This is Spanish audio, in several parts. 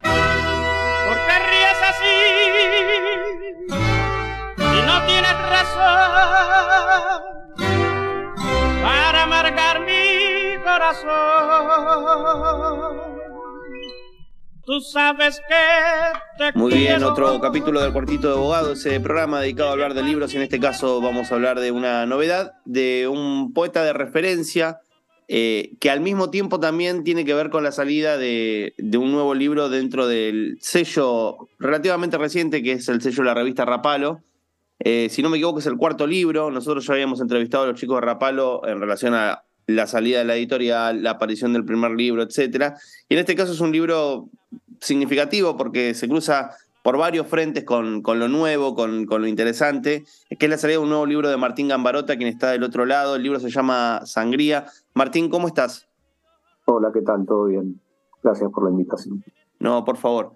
¿Por qué ríes así? Y no tienes razón para amargar mi corazón. Tú sabes que te Muy bien, otro capítulo del Cuartito de Abogado, ese programa dedicado a hablar de libros y en este caso vamos a hablar de una novedad, de un poeta de referencia eh, que al mismo tiempo también tiene que ver con la salida de, un nuevo libro dentro del sello relativamente reciente que es el sello de la revista Rapalo. Eh, si no me equivoco es el cuarto libro, nosotros ya habíamos entrevistado a los chicos de Rapalo en relación a la salida de la editorial, la aparición del primer libro, etcétera. Y en este caso es un libro significativo porque se cruza por varios frentes con, con lo nuevo, con, con, lo interesante, que es la salida de un nuevo libro de Martín Gambarota, quien está del otro lado. El libro se llama Sangría. Martín, ¿cómo estás? Hola, ¿qué tal? ¿Todo bien? Gracias por la invitación. No, por favor.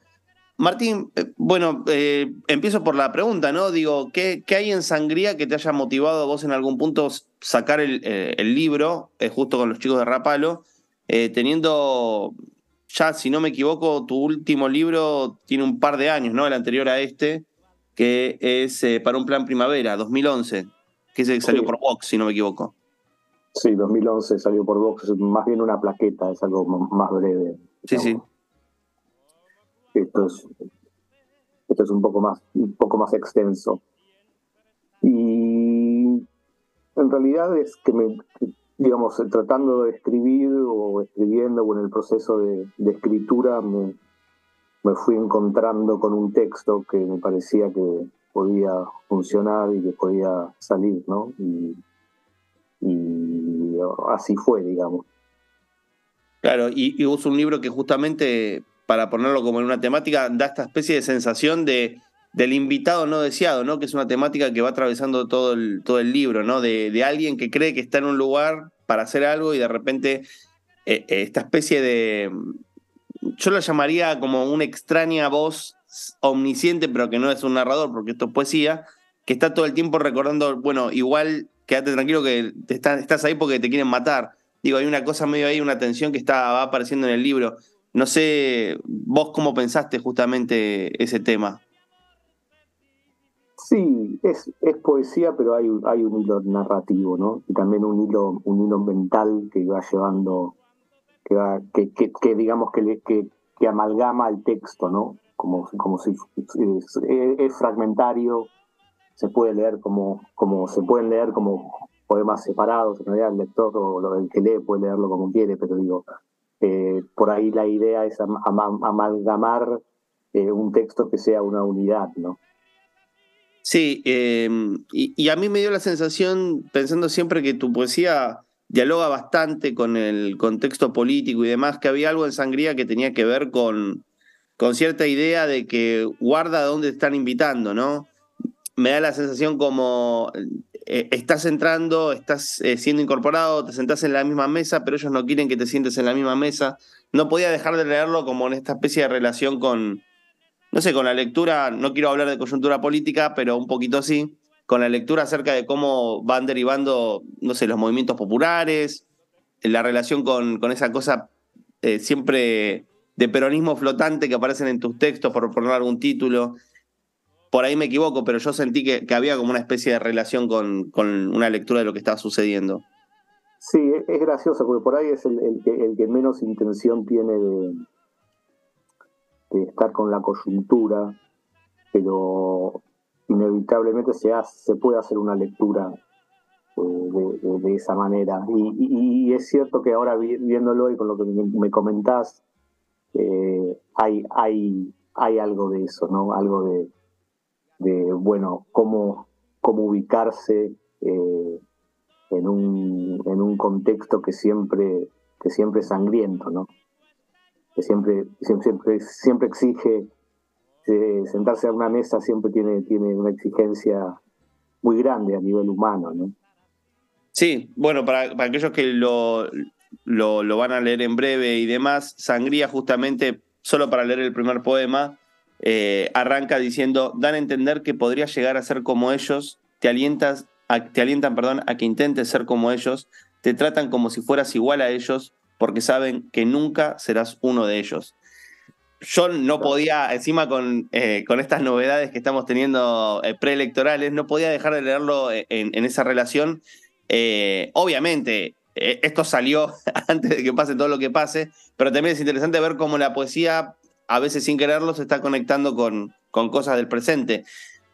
Martín, eh, bueno, eh, empiezo por la pregunta, ¿no? Digo, ¿qué, ¿qué, hay en Sangría que te haya motivado a vos en algún punto sacar el, eh, el libro, justo con los chicos de Rapalo, teniendo ya, si no me equivoco, tu último libro tiene un par de años, ¿no? El anterior a este, que es Para un Plan Primavera, 2011, que es el que salió Sí. por Vox, si no me equivoco. Sí, 2011 salió por Vox, más bien una plaqueta, es algo más breve. Sí, sí. Esto es, esto es un poco más, un poco más extenso. Y en realidad es que me, digamos, tratando de escribir o escribiendo o en el proceso de, de escritura me, me fui encontrando con un texto que me parecía que podía funcionar y que podía salir, ¿no? Y, y así fue, digamos. Claro, y, y un libro que justamente, para ponerlo como en una temática, da esta especie de sensación de, del invitado no deseado, ¿no? Que es una temática que va atravesando todo el, todo el libro, ¿no? De, de alguien que cree que está en un lugar para hacer algo y de repente eh, eh, esta especie de. Yo la llamaría como una extraña voz omnisciente, pero que no es un narrador, porque esto es poesía, que está todo el tiempo recordando, bueno, igual quédate tranquilo que estás ahí porque te quieren matar. Digo, hay una cosa medio ahí, una tensión que está, va apareciendo en el libro. No sé, vos cómo pensaste justamente ese tema. Sí, es, es poesía, pero hay, un- hilo narrativo, ¿no? Y también un hilo, un hilo mental que va llevando, que digamos que, amalgama el texto, ¿no? Como, si es fragmentario, se puede leer como, como se pueden leer como poemas separados, en realidad el lector o el que lee puede leerlo como quiere, pero digo, eh, por ahí la idea es am- ama- amalgamar eh, un texto que sea una unidad, ¿no? Sí, eh, y, a mí me dio la sensación, pensando siempre que tu poesía dialoga bastante con el contexto político y demás, que había algo en Sangría que tenía que ver con, con cierta idea de que guarda dónde están invitando, ¿no? Me da la sensación como eh, estás entrando, estás eh, siendo incorporado, te sentás en la misma mesa, pero ellos no quieren que te sientes en la misma mesa. No podía dejar de leerlo como en esta especie de relación con, no sé, con la lectura, no quiero hablar de coyuntura política, pero un poquito sí, con la lectura acerca de cómo van derivando, no sé, los movimientos populares, la relación con, con esa cosa eh, siempre de peronismo flotante que aparecen en tus textos, por poner algún título. Por ahí me equivoco, pero yo sentí que, había como una especie de relación con, con una lectura de lo que estaba sucediendo. Sí, es, es gracioso, porque por ahí es el, que, menos intención tiene de, estar con la coyuntura, pero inevitablemente se, se puede hacer una lectura eh, de, esa manera. Y, es cierto que ahora viéndolo y con lo que me, comentás, eh, hay, hay, hay algo de eso, ¿no? Algo de, de bueno, cómo, cómo ubicarse eh, en, un, en un contexto que siempre, que siempre es sangriento, ¿no? Que siempre, siempre, siempre exige sentarse a una mesa siempre tiene, tiene una exigencia muy grande a nivel humano, ¿no? Sí, bueno, para, aquellos que lo, lo, van a leer en breve y demás, Sangría justamente, solo para leer el primer poema, eh, arranca diciendo, dan a entender que podría llegar a ser como ellos, te, alientas te alientan perdón, a que intentes ser como ellos, te tratan como si fueras igual a ellos, porque saben que nunca serás uno de ellos. Yo no podía, encima con, eh, con estas novedades que estamos teniendo eh, preelectorales, no podía dejar de leerlo en esa relación obviamente, esto salió antes de que pase todo lo que pase, pero también es interesante ver cómo la poesía, a veces sin quererlo, se está conectando con, con cosas del presente.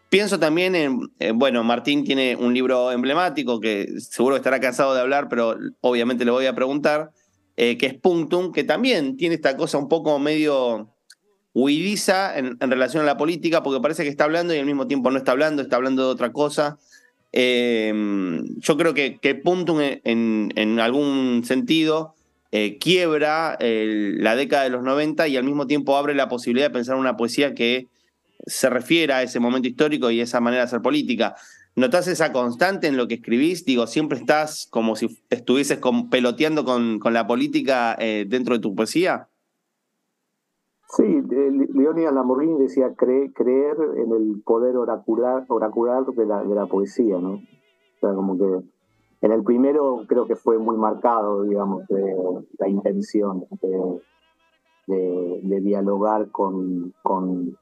Pienso también en, bueno, Martín tiene un libro emblemático que seguro estará cansado de hablar, pero obviamente le voy a preguntar, eh, que es Punctum, que también tiene esta cosa un poco medio huidiza en, en, relación a la política, porque parece que está hablando y al mismo tiempo no está hablando, está hablando de otra cosa. Em, yo creo que, que Puntum en, algún sentido eh, quiebra la década de los 90 y al mismo tiempo abre la posibilidad de pensar una poesía que se refiera a ese momento histórico y esa manera de hacer política. ¿Notás esa constante en lo que escribís? Digo, siempre estás como si estuvieses peloteando con, la política eh, dentro de tu poesía. Sí, Leónidas Lamborghini decía creer en el poder oracular, oracular de, la, de la poesía, ¿no? O sea, como que en el primero creo que fue muy marcado, digamos, la intención de, dialogar con, con,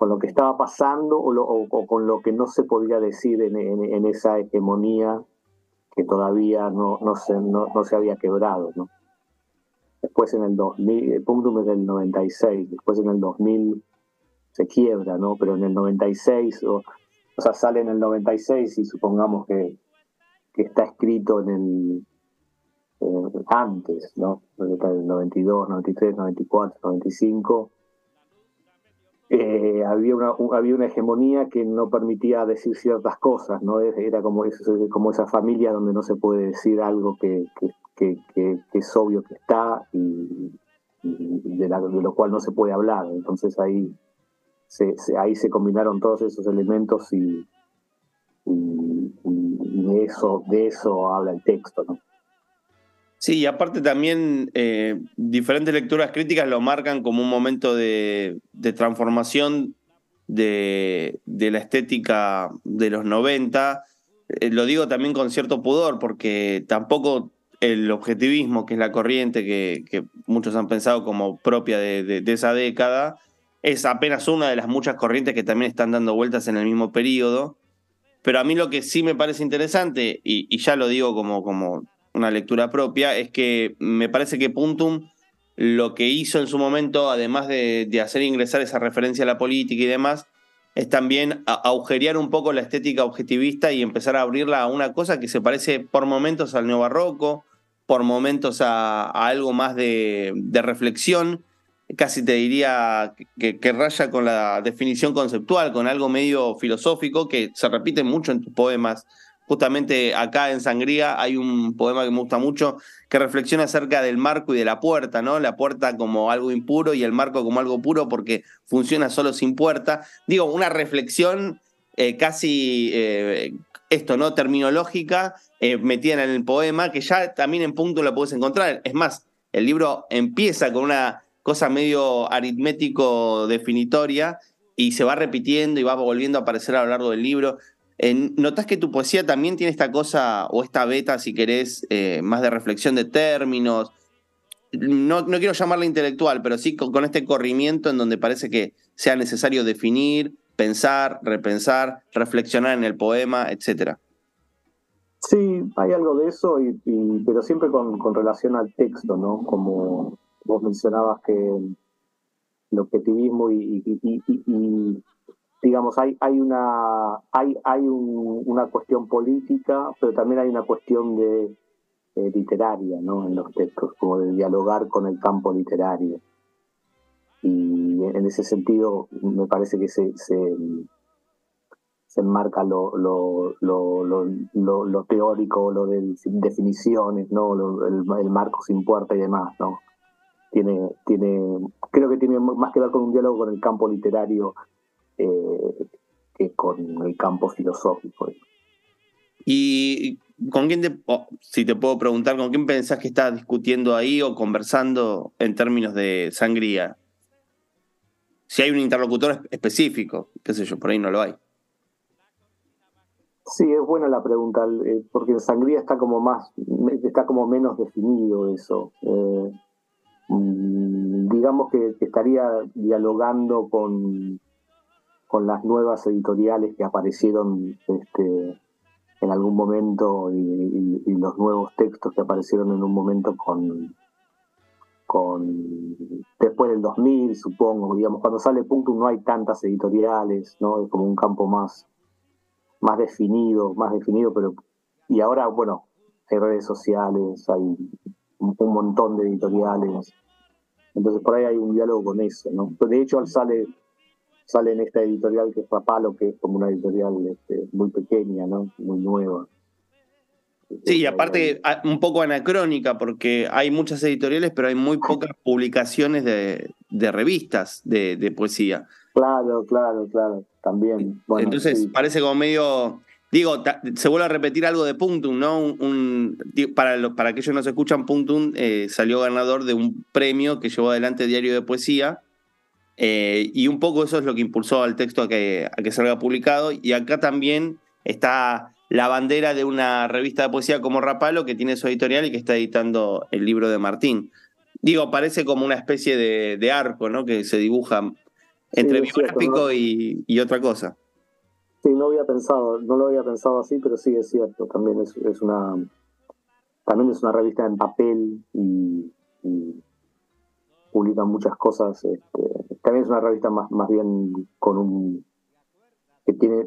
lo que estaba pasando o, con lo que no se podía decir en, esa hegemonía que todavía no, no, se, no, se había quebrado, después en el 2000, el Punctum es del 96, después en el 2000 se quiebra, ¿no? Pero en el 96, o, o sea, sale en el 96 y supongamos que, que está escrito en el eh, antes, ¿no? En el 92, 93, 94, 95. Eh, había, una, había una hegemonía que no permitía decir ciertas cosas, ¿no? Era como, como esa familia donde no se puede decir algo que, que, es obvio que está y, de, lo cual no se puede hablar. Entonces ahí se, ahí se combinaron todos esos elementos y, de, eso, de eso habla el texto. ¿no? Sí, y aparte también eh, diferentes lecturas críticas lo marcan como un momento de, transformación de, la estética de los 90. Eh, lo digo también con cierto pudor, porque tampoco el objetivismo, que es la corriente que, muchos han pensado como propia de, esa década, es apenas una de las muchas corrientes que también están dando vueltas en el mismo periodo. Pero a mí lo que sí me parece interesante, y, ya lo digo como, como una lectura propia, es que me parece que Puntum lo que hizo en su momento, además de, hacer ingresar esa referencia a la política y demás, es también agujerear un poco la estética objetivista y empezar a abrirla a una cosa que se parece por momentos al neobarroco, por momentos a, algo más de, reflexión, casi te diría que, raya con la definición conceptual, con algo medio filosófico que se repite mucho en tus poemas. Justamente acá en Sangría hay un poema que me gusta mucho que reflexiona acerca del marco y de la puerta, ¿no? La puerta como algo impuro y el marco como algo puro porque funciona solo sin puerta. Digo, una reflexión eh, casi eh, esto, ¿no? Terminológica eh, metida en el poema, que ya también en punto la puedes encontrar. Es más, el libro empieza con una cosa medio aritmético definitoria y se va repitiendo y va volviendo a aparecer a lo largo del libro. ¿Notas que tu poesía también tiene esta cosa, o esta beta, si querés, eh, más de reflexión de términos? No, no, quiero llamarla intelectual, pero sí con, este corrimiento en donde parece que sea necesario definir, pensar, repensar, reflexionar en el poema, etcétera. Sí, hay algo de eso, pero siempre con, relación al texto, ¿no? Como vos mencionabas que el objetivismo y, digamos, hay, hay, una, hay, hay una cuestión política, pero también hay una cuestión de eh, literaria ¿no? en los textos, como de dialogar con el campo literario. Y en ese sentido me parece que se, se, enmarca lo, lo, lo, lo, teórico, lo de definiciones, ¿no? el, el marco sin puerta y demás. ¿no? Tiene, tiene, creo que tiene más que ver con un diálogo con el campo literario eh, que con el campo filosófico. ¿Y con quién te, si te puedo preguntar, con quién pensás que estás discutiendo ahí o conversando en términos de sangría? Si hay un interlocutor específico, qué sé yo, por ahí no lo hay. Sí, es buena la pregunta, eh, porque en sangría está como más, está como menos definido eso. Eh, digamos que, estaría dialogando con, con las nuevas editoriales que aparecieron este, en algún momento y, los nuevos textos que aparecieron en un momento con, con después del 2000, supongo, digamos, cuando sale Punto no hay tantas editoriales, ¿no? Es como un campo más, más definido, más definido, pero y ahora, bueno, hay redes sociales, hay un, montón de editoriales, entonces por ahí hay un diálogo con eso, ¿no? De hecho, sale sale en esta editorial que es Papalo, que es como una editorial este, muy pequeña, ¿no? Muy nueva. Sí, y aparte un poco anacrónica, porque hay muchas editoriales, pero hay muy pocas publicaciones de, revistas de, poesía. Claro, claro, claro, también. Entonces parece como medio, digo, se vuelve a repetir algo de Punctum, ¿no? Un, para, para aquellos que no se escuchan, Punctum eh, salió ganador de un premio que llevó adelante Diario de Poesía, eh, y un poco eso es lo que impulsó al texto a que, a que salga publicado. Y acá también está la bandera de una revista de poesía como Rapalo, que tiene su editorial y que está editando el libro de Martín. Digo, parece como una especie de, arco, ¿no? Que se dibuja entre biográfico y, otra cosa. Sí, no había pensado, no lo había pensado así, pero sí es cierto. También es, una también es una revista en papel y publican muchas cosas. Este, también es una revista más, más bien con un que tiene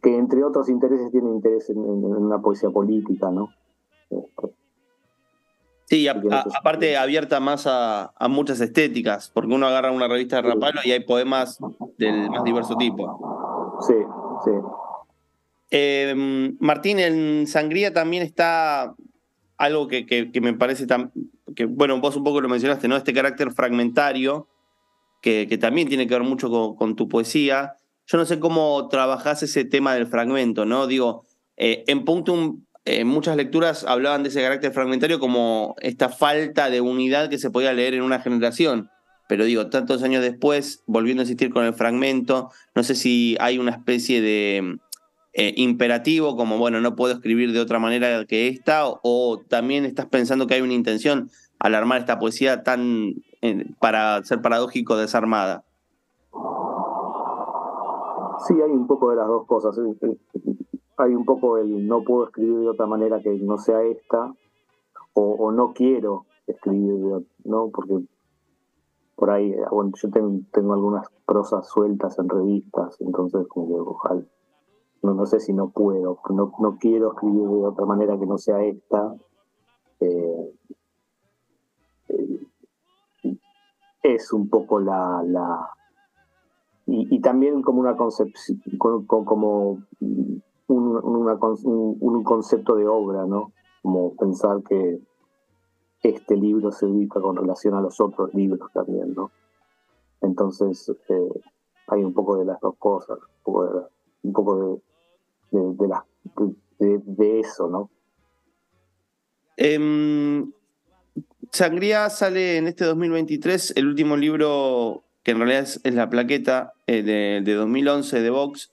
que, entre otros intereses tiene interés en, una poesía política, ¿no? Este, sí, aparte abierta más a, muchas estéticas, porque uno agarra una revista de Rapalo y hay poemas del más diverso tipo. Sí, sí. Em, Martín, en Sangría también está algo que, me parece tan, que, bueno, vos un poco lo mencionaste, ¿no? Este carácter fragmentario, que, también tiene que ver mucho con, tu poesía. Yo no sé cómo trabajás ese tema del fragmento, ¿no? Digo, eh, en Punctum, en muchas lecturas hablaban de ese carácter fragmentario como esta falta de unidad que se podía leer en una generación. Pero digo, tantos años después, volviendo a insistir con el fragmento, no sé si hay una especie de eh, imperativo, como bueno, no puedo escribir de otra manera que esta, o, también estás pensando que hay una intención al armar esta poesía tan, eh, para ser paradójico, desarmada. Sí, hay un poco de las dos cosas. Hay un poco el no puedo escribir de otra manera que no sea esta, o, no quiero escribir, ¿no? Porque por ahí, bueno, yo tengo, tengo algunas prosas sueltas en revistas, entonces como que ojalá no, no sé si no puedo, no, no quiero escribir de otra manera que no sea esta. Eh, es un poco la, la y, también como una concepción, como un, un, concepto de obra, ¿no? Como pensar que este libro se ubica con relación a los otros libros también, ¿no? Entonces eh, hay un poco de las dos cosas, un poco de, eso, ¿no? Em, Sangría sale en este 2023, el último libro que en realidad es, la plaqueta eh, de, 2011 de Vox.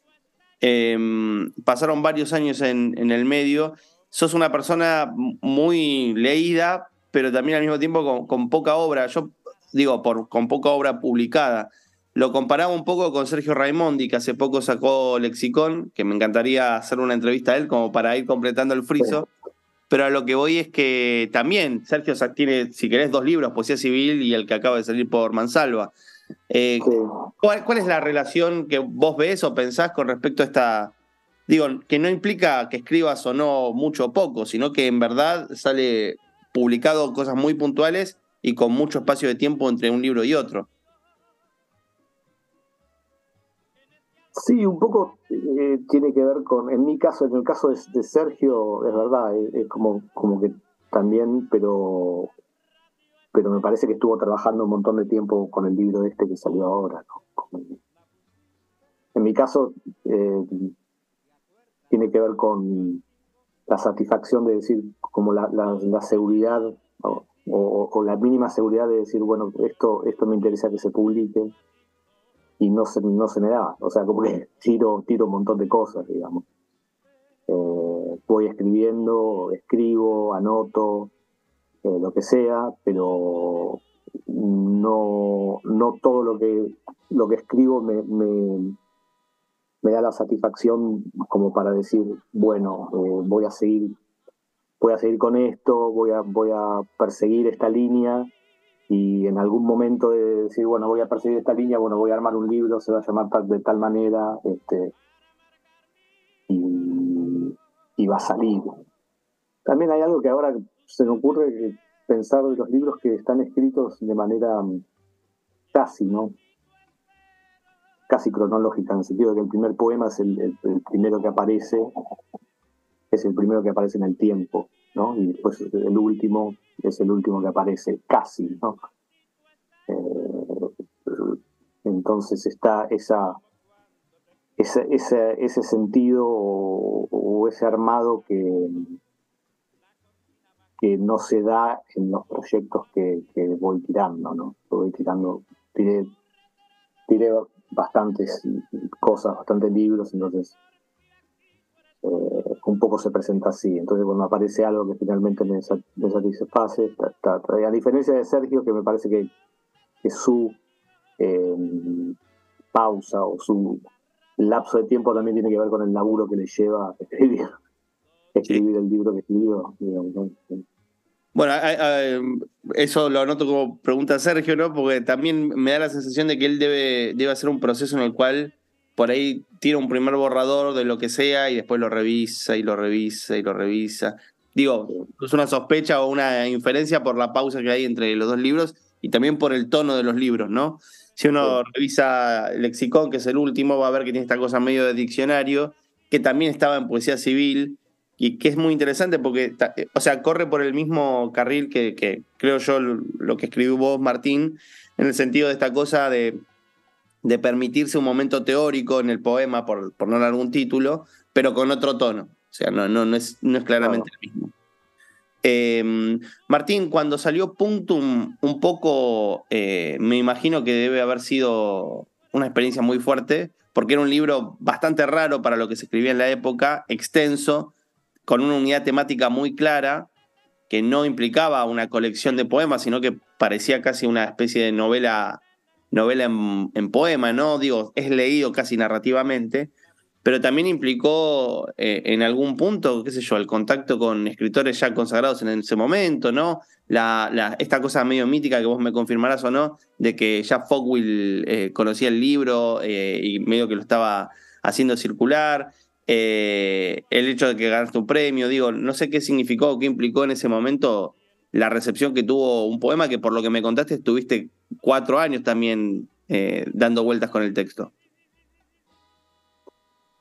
Em, pasaron varios años en, el medio. Sos una persona muy leída, pero también al mismo tiempo con, poca obra. Yo digo, por, con poca obra publicada. Lo comparaba un poco con Sergio Raimondi, que hace poco sacó Lexicón, que me encantaría hacer una entrevista a él como para ir completando el friso. Pero a lo que voy es que también Sergio tiene, si querés, dos libros, Poesía Civil y el que acaba de salir por Mansalva. Eh, Sí. ¿cuál, cuál es la relación que vos ves o pensás con respecto a esta... Digo, que no implica que escribas o no mucho o poco, sino que en verdad sale publicado cosas muy puntuales y con mucho espacio de tiempo entre un libro y otro. Sí, un poco eh, tiene que ver con, en mi caso, en el caso de, Sergio, es verdad, es, como, como que también, pero, pero me parece que estuvo trabajando un montón de tiempo con el libro este que salió ahora. En mi caso, eh, tiene que ver con la satisfacción de decir, como la, la- seguridad o, o- la mínima seguridad de decir, bueno, esto, esto me interesa que se publique y no se, no se me da. O sea, como que tiro, tiro un montón de cosas, digamos. Eh, voy escribiendo, escribo, anoto, eh, lo que sea, pero no, no todo lo que, lo que escribo me, me da la satisfacción como para decir, bueno, eh, voy a seguir voy a seguir con esto, voy a, voy a perseguir esta línea y en algún momento de decir, bueno, voy a perseguir esta línea, bueno, voy a armar un libro, se va a llamar de tal manera, este, y, y va a salir. También hay algo que ahora se me ocurre pensar de los libros que están escritos de manera mm, casi, ¿no? Casi cronológica, en el sentido de que el primer poema es el, primero que aparece, es el primero que aparece en el tiempo, ¿no? Y después el último es el último que aparece, casi, ¿no? Eh, entonces está esa, ese, ese, sentido o, ese armado que, que no se da en los proyectos que, que voy tirando, ¿no? Voy tirando, tiré, tiré bastantes cosas, bastantes libros, entonces eh, un poco se presenta así. Entonces, cuando aparece algo que finalmente me, me satisface, ta- ta- ta- a diferencia de Sergio, que me parece que, que su eh, pausa o su lapso de tiempo también tiene que ver con el laburo que le lleva a escribir, escribir el libro que escribió. digamos, ¿no? Bueno, a- a- eso lo anoto como pregunta a Sergio, ¿no? Porque también me da la sensación de que él debe, debe hacer un proceso en el cual por ahí tira un primer borrador de lo que sea y después lo revisa y lo revisa y lo revisa. Digo, es una sospecha o una inferencia por la pausa que hay entre los dos libros y también por el tono de los libros, ¿no? Si uno revisa Lexicón, que es el último, va a ver que tiene esta cosa medio de diccionario, que también estaba en poesía civil, y que es muy interesante porque, eh, o sea, corre por el mismo carril que, que creo yo lo que escribió vos, Martín, en el sentido de esta cosa de, de permitirse un momento teórico en el poema, por, por no dar algún título, pero con otro tono. O sea, no, no, no, es, no es claramente el mismo. Eh, Martín, cuando salió Punctum, un poco, eh, me imagino que debe haber sido una experiencia muy fuerte, porque era un libro bastante raro para lo que se escribía en la época, extenso, con una unidad temática muy clara, que no implicaba una colección de poemas, sino que parecía casi una especie de novela, novela en, poema, ¿no? Digo, es leído casi narrativamente, pero también implicó eh, en algún punto, qué sé yo, el contacto con escritores ya consagrados en ese momento, ¿no? La, la- esta cosa medio mítica que vos me confirmarás o no, de que ya Fogwill eh, conocía el libro eh, y medio que lo estaba haciendo circular. Eh, el hecho de que ganaste un premio, digo, no sé qué significó o qué implicó en ese momento la recepción que tuvo un poema que por lo que me contaste estuviste cuatro años también eh, dando vueltas con el texto.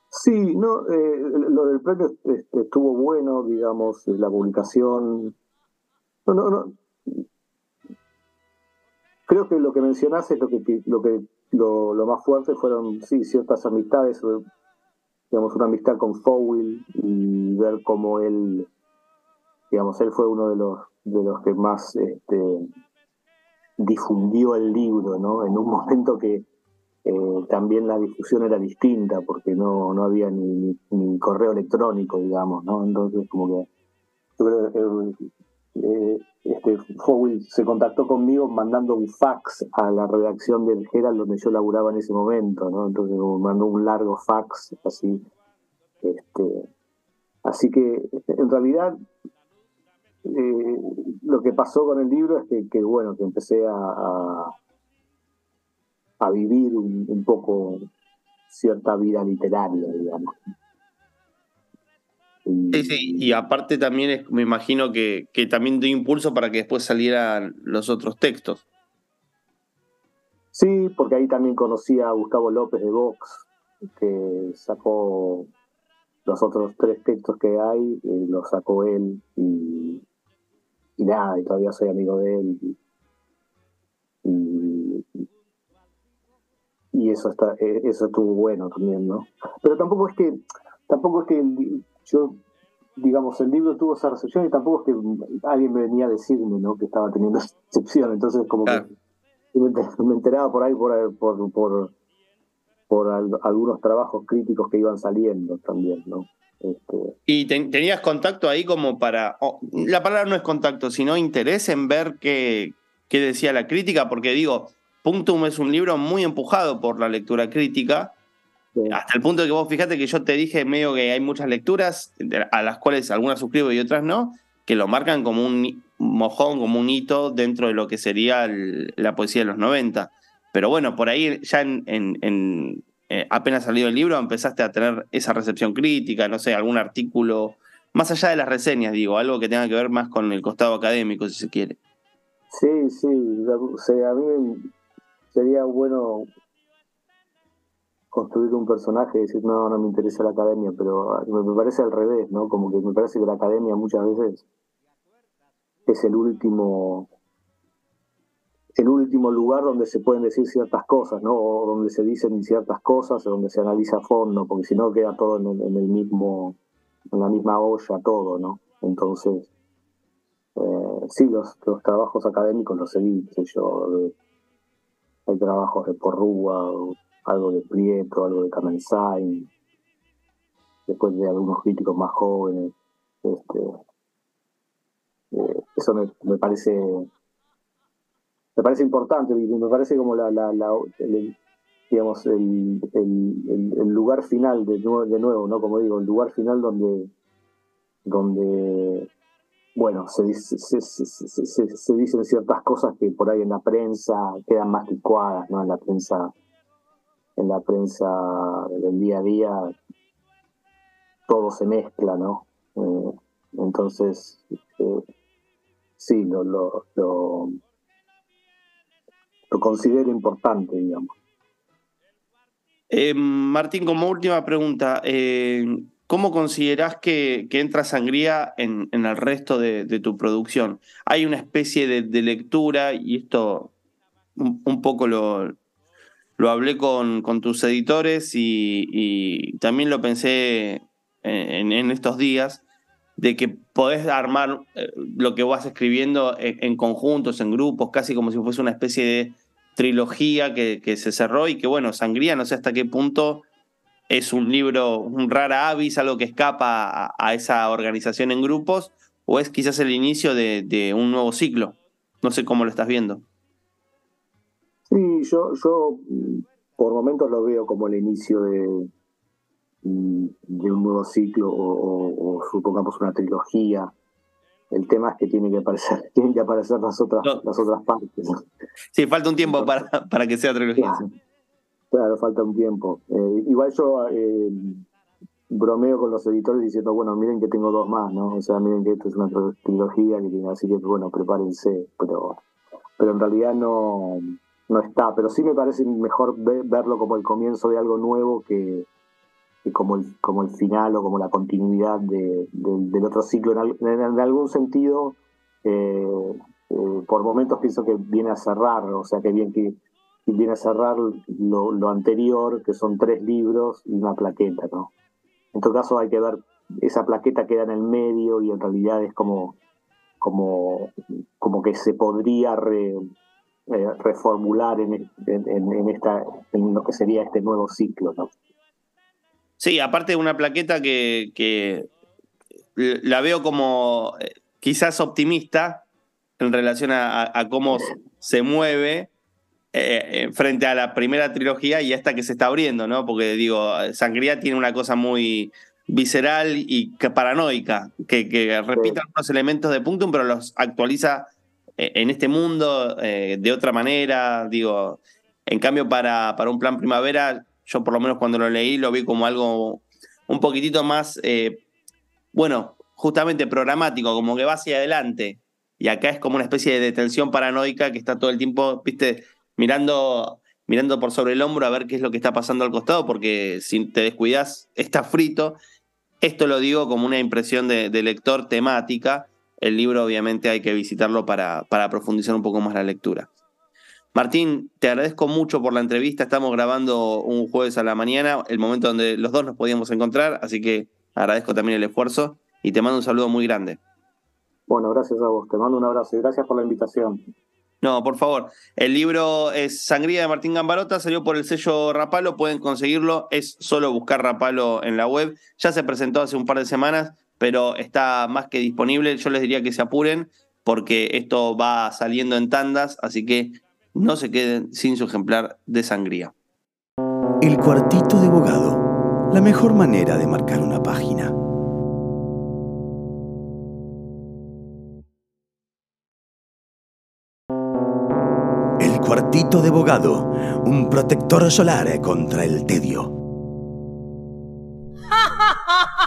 Sí, no, eh, lo del premio este, estuvo bueno, digamos, la publicación. No, no, no. Creo que lo que mencionaste es lo que lo que lo, más fuerte fueron, sí, ciertas amistades, digamos, una amistad con Fowell y ver cómo él, digamos, él fue uno de los de los que más este, difundió el libro, ¿no? En un momento que eh, también la difusión era distinta porque no, no había ni, ni, correo electrónico, digamos, ¿no? Entonces, como que yo creo que eh, este, se contactó conmigo mandando un fax a la redacción del Herald donde yo laburaba en ese momento, ¿no? Entonces como mandó un largo fax así. Este, así que en realidad eh, lo que pasó con el libro es que, bueno, que empecé a, a vivir un poco cierta vida literaria, digamos. Y- Sí, sí, y aparte también es- me imagino que, que también dio impulso para que después salieran los otros textos. Sí, porque ahí también conocí a Gustavo López de Vox, que sacó los otros tres textos que hay, eh, los sacó él y, y nada, y todavía soy amigo de él. Y, y- y eso está, eh, eso estuvo bueno también, ¿no? Pero tampoco es que, tampoco es que yo, digamos, el libro tuvo esa recepción y tampoco es que alguien me venía a decirme, ¿no? Que estaba teniendo esa recepción, entonces como Claro. que me enter- me enteraba por ahí por, por, por, por al- algunos trabajos críticos que iban saliendo también, ¿no? Este, ¿Y ten- tenías contacto ahí como para... oh, la palabra no es contacto, sino interés en ver qué, qué decía la crítica? Porque digo, Punctum es un libro muy empujado por la lectura crítica, hasta el punto de que vos fíjate que yo te dije medio que hay muchas lecturas, a las cuales algunas suscribo y otras no, que lo marcan como un mojón, como un hito dentro de lo que sería el- la poesía de los 90. Pero bueno, por ahí ya en, en- en, eh, apenas salido el libro empezaste a tener esa recepción crítica, no sé, algún artículo, más allá de las reseñas, digo, algo que tenga que ver más con el costado académico, si se quiere. sí, sí, o sea, a mí sería bueno construir un personaje y decir, no, no me interesa la academia, pero me, me parece al revés, ¿no? Como que me parece que la academia muchas veces es el último el último lugar donde se pueden decir ciertas cosas, ¿no? O donde se dicen ciertas cosas, o donde se analiza a fondo, porque si no queda todo en el, mismo, en la misma olla todo, ¿no? Entonces, eh, sí, los, los trabajos académicos los seguí, sé yo, hay trabajos de Porrúa, algo de Prieto, algo de Kamensain, después de algunos críticos más jóvenes, este, eh, eso me, parece me parece importante me parece como la, el, digamos el, lugar final de nuevo, no como digo el lugar final donde donde bueno se dicen ciertas cosas que por ahí en la prensa quedan más licuadas no en la prensa en la prensa del día a día todo se mezcla no Eh, entonces eh, sí lo, lo, lo considero importante, digamos. Eh, Martín, como última pregunta, ¿cómo considerás que, que entra sangría en, en el resto de, de tu producción? ¿Hay una especie de, lectura, y esto un poco lo, lo hablé con, tus editores y, también lo pensé en, en estos días, de que podés armar eh, lo que vas escribiendo en, en conjuntos, en grupos, casi como si fuese una especie de trilogía que, se cerró y que, bueno, Sangría, no sé hasta qué punto es un libro, un rara avis, algo que escapa a, a esa organización en grupos, o es quizás el inicio de, de un nuevo ciclo. No sé cómo lo estás viendo. Sí, yo, yo mm, por momentos lo veo como el inicio de, mm, de un nuevo ciclo o, o- o supongamos una trilogía. El tema es que tiene que aparecer, tienen que aparecer las otras, No. las otras partes. Sí, falta un tiempo para, para que sea trilogía. Claro, Claro, falta un tiempo. Eh, igual yo eh, bromeo con los editores diciendo, bueno, miren que tengo dos más, ¿no? O sea, miren que esto es una tr- trilogía, que tiene, así que, bueno, prepárense. Pero, pero en realidad no, no está. Pero sí me parece mejor ve- verlo como el comienzo de algo nuevo que, como, el, como el final o como la continuidad de- del- otro ciclo. En, al- en- en algún sentido, eh, eh, por momentos pienso que viene a cerrar, o sea, que bien que viene a cerrar lo, lo anterior, que son tres libros y una plaqueta, ¿no? En todo caso hay que ver, esa plaqueta queda en el medio y en realidad es como, como, como que se podría re- eh, reformular en, en, esta, en lo que sería este nuevo ciclo, ¿no? Sí, aparte de una plaqueta que, que la veo como eh, quizás optimista en relación a, a- a cómo se mueve eh, frente a la primera trilogía y esta que se está abriendo, ¿no? Porque digo, Sangría tiene una cosa muy visceral y paranoica, que, que repite algunos elementos de Punctum, pero los actualiza en este mundo eh, de otra manera, digo. En cambio, para, para un plan primavera, yo por lo menos cuando lo leí lo vi como algo un poquitito más, eh, bueno, justamente programático, como que va hacia adelante. Y acá es como una especie de detención paranoica que está todo el tiempo, viste, mirando, mirando por sobre el hombro a ver qué es lo que está pasando al costado, porque si te descuidas, está frito. Esto lo digo como una impresión de, lector temática. El libro obviamente hay que visitarlo para, para profundizar un poco más la lectura. Martín, te agradezco mucho por la entrevista. Estamos grabando un jueves a la mañana, el momento donde los dos nos podíamos encontrar, así que agradezco también el esfuerzo y te mando un saludo muy grande. Bueno, gracias a vos, te mando un abrazo y gracias por la invitación. No, por favor. El libro es Sangría de Martín Gambarota, salió por el sello Rapalo, pueden conseguirlo, es solo buscar Rapalo en la web. Ya se presentó hace un par de semanas, pero está más que disponible. Yo les diría que se apuren porque esto va saliendo en tandas, así que no se queden sin su ejemplar de Sangría. El cuartito de abogado, la mejor manera de marcar una página. cuartito de bogado, un protector solar contra el tedio.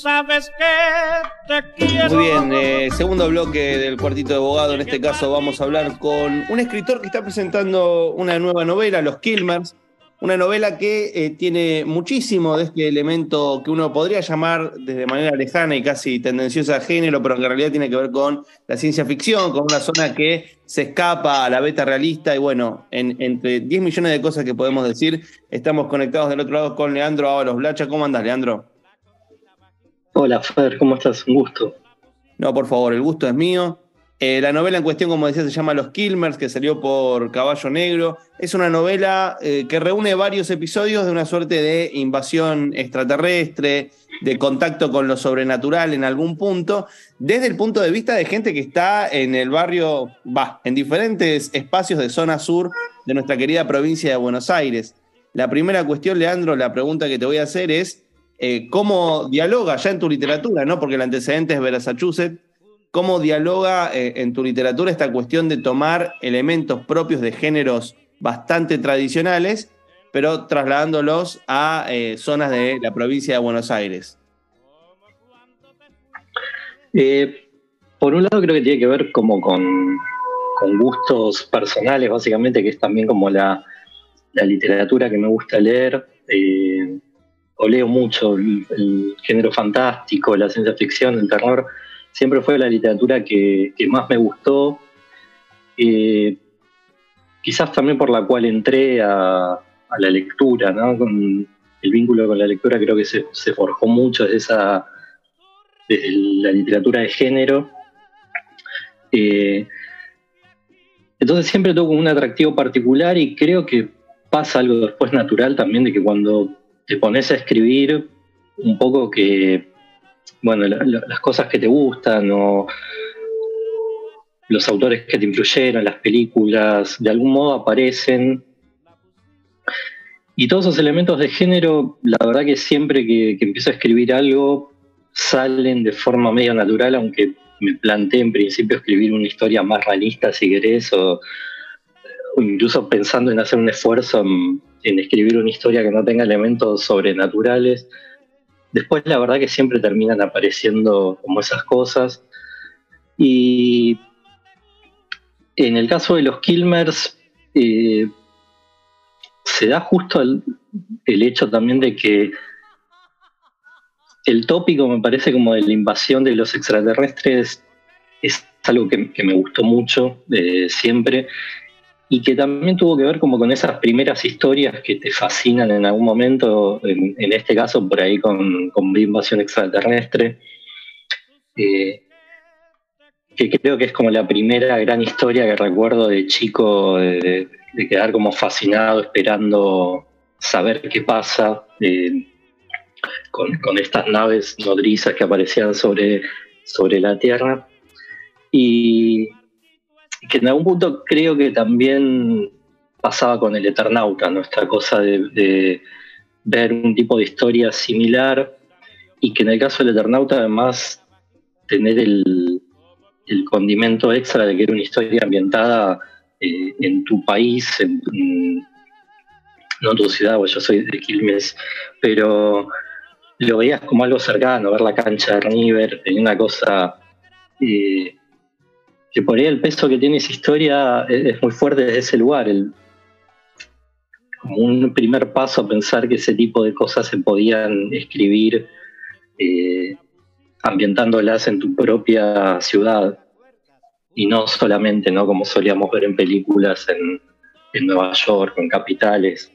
sabes que te quiero. Muy bien, eh, segundo bloque del cuartito de abogado. En este caso vamos a hablar con un escritor que está presentando una nueva novela, Los Kilmers. Una novela que eh, tiene muchísimo de este elemento que uno podría llamar desde manera lejana y casi tendenciosa a género, pero en realidad tiene que ver con la ciencia ficción, con una zona que se escapa a la beta realista. Y bueno, entre 10 millones de cosas que podemos decir, estamos conectados del otro lado con Leandro Ábalos Blacha. ¿Cómo andas, Leandro? Hola, Fer, ¿cómo estás? Un gusto. No, por favor, el gusto es mío. Eh, la novela en cuestión, como decía, se llama Los Kilmers, que salió por Caballo Negro. Es una novela eh, que reúne varios episodios de una suerte de invasión extraterrestre, de contacto con lo sobrenatural en algún punto, desde el punto de vista de gente que está en el barrio, va, en diferentes espacios de zona sur de nuestra querida provincia de Buenos Aires. La primera cuestión, Leandro, la pregunta que te voy a hacer es, eh, cómo dialoga ya en tu literatura, ¿no? Porque el antecedente es Massachusetts, cómo dialoga eh, en tu literatura esta cuestión de tomar elementos propios de géneros bastante tradicionales, pero trasladándolos a eh, zonas de la provincia de Buenos Aires. por un lado creo que tiene que ver como con, gustos personales, básicamente, que es también como la, la literatura que me gusta leer o leo mucho el, género fantástico, la ciencia ficción, el terror, siempre fue la literatura que, más me gustó. Eh, quizás también por la cual entré a, la lectura, ¿no? El vínculo con la lectura creo que se, forjó mucho desde, esa, la literatura de género. Eh, entonces siempre tuvo un atractivo particular y creo que pasa algo después natural también de que cuando te pones a escribir un poco que, bueno, las cosas que te gustan o los autores que te influyeron, las películas, de algún modo aparecen. Y todos esos elementos de género, la verdad que siempre que, empiezo a escribir algo, salen de forma medio natural, aunque me planteé en principio escribir una historia más realista, si querés, o, o incluso pensando en hacer un esfuerzo en, en escribir una historia que no tenga elementos sobrenaturales. Después la verdad que siempre terminan apareciendo como esas cosas. Y en el caso de los Kilmers, eh, se da justo el, hecho también de que el tópico me parece como de la invasión de los extraterrestres es algo que, me gustó mucho eh, siempre y que también tuvo que ver como con esas primeras historias que te fascinan en algún momento, en, este caso por ahí con, con invasión extraterrestre, eh, que creo que es como la primera gran historia que recuerdo de chico, de, quedar como fascinado esperando saber qué pasa eh, con, estas naves nodrizas que aparecían sobre, sobre la Tierra. Y, que en algún punto creo que también pasaba con el Eternauta, nuestra cosa de, ver un tipo de historia similar y que en el caso del Eternauta además tener el, condimento extra de que era una historia ambientada eh, en tu país, en, no en tu ciudad, yo soy de Quilmes, pero lo veías como algo cercano, ver la cancha de River, tenía una cosa eh, que por ahí el peso que tiene esa historia es, muy fuerte desde ese lugar, el, como un primer paso a pensar que ese tipo de cosas se podían escribir eh, ambientándolas en tu propia ciudad y no solamente ¿no? como solíamos ver en películas en, Nueva York en capitales.